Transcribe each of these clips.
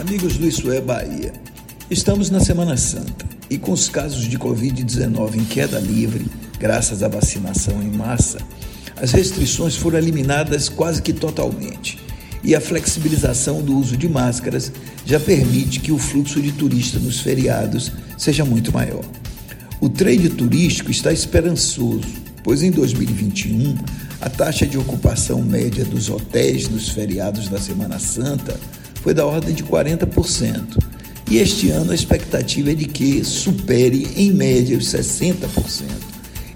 Amigos do Isso é Bahia, estamos na Semana Santa e com os casos de Covid-19 em queda livre, graças à vacinação em massa, as restrições foram eliminadas quase que totalmente e a flexibilização do uso de máscaras já permite que o fluxo de turistas nos feriados seja muito maior. O trade turístico está esperançoso, pois em 2021 a taxa de ocupação média dos hotéis nos feriados da Semana Santa foi da ordem de 40%. E este ano a expectativa é de que supere em média os 60%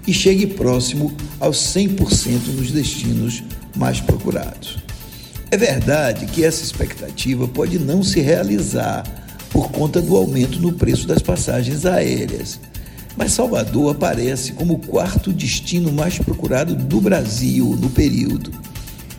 e chegue próximo aos 100% nos destinos mais procurados. É verdade que essa expectativa pode não se realizar por conta do aumento no preço das passagens aéreas. Mas Salvador aparece como o quarto destino mais procurado do Brasil no período.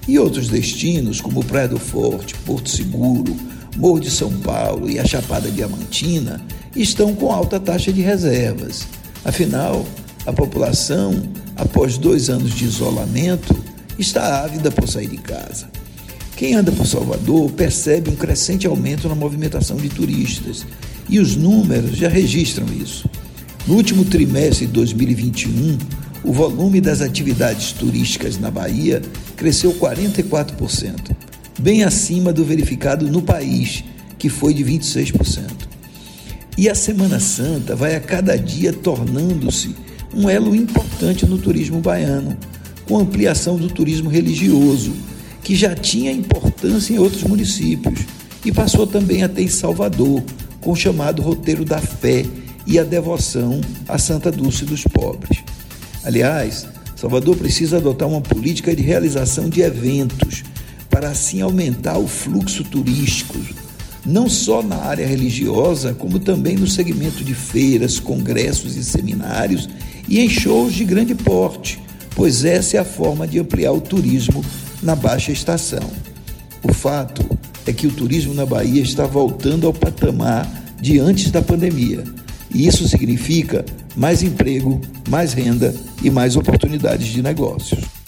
E outros destinos, como Praia do Forte, Porto Seguro, Morro de São Paulo e a Chapada Diamantina, estão com alta taxa de reservas. Afinal, a população, após dois anos de isolamento, está ávida por sair de casa. Quem anda por Salvador percebe um crescente aumento na movimentação de turistas e os números já registram isso. No último trimestre de 2021, o volume das atividades turísticas na Bahia cresceu 44%, bem acima do verificado no país, que foi de 26%. E a Semana Santa vai a cada dia tornando-se um elo importante no turismo baiano, com ampliação do turismo religioso, que já tinha importância em outros municípios e passou também a ter em Salvador, com o chamado Roteiro da Fé e a devoção à Santa Dulce dos Pobres. Aliás, Salvador precisa adotar uma política de realização de eventos para assim aumentar o fluxo turístico, não só na área religiosa, como também no segmento de feiras, congressos e seminários e em shows de grande porte, pois essa é a forma de ampliar o turismo na baixa estação. O fato é que o turismo na Bahia está voltando ao patamar de antes da pandemia e isso significa mais emprego, mais renda e mais oportunidades de negócios.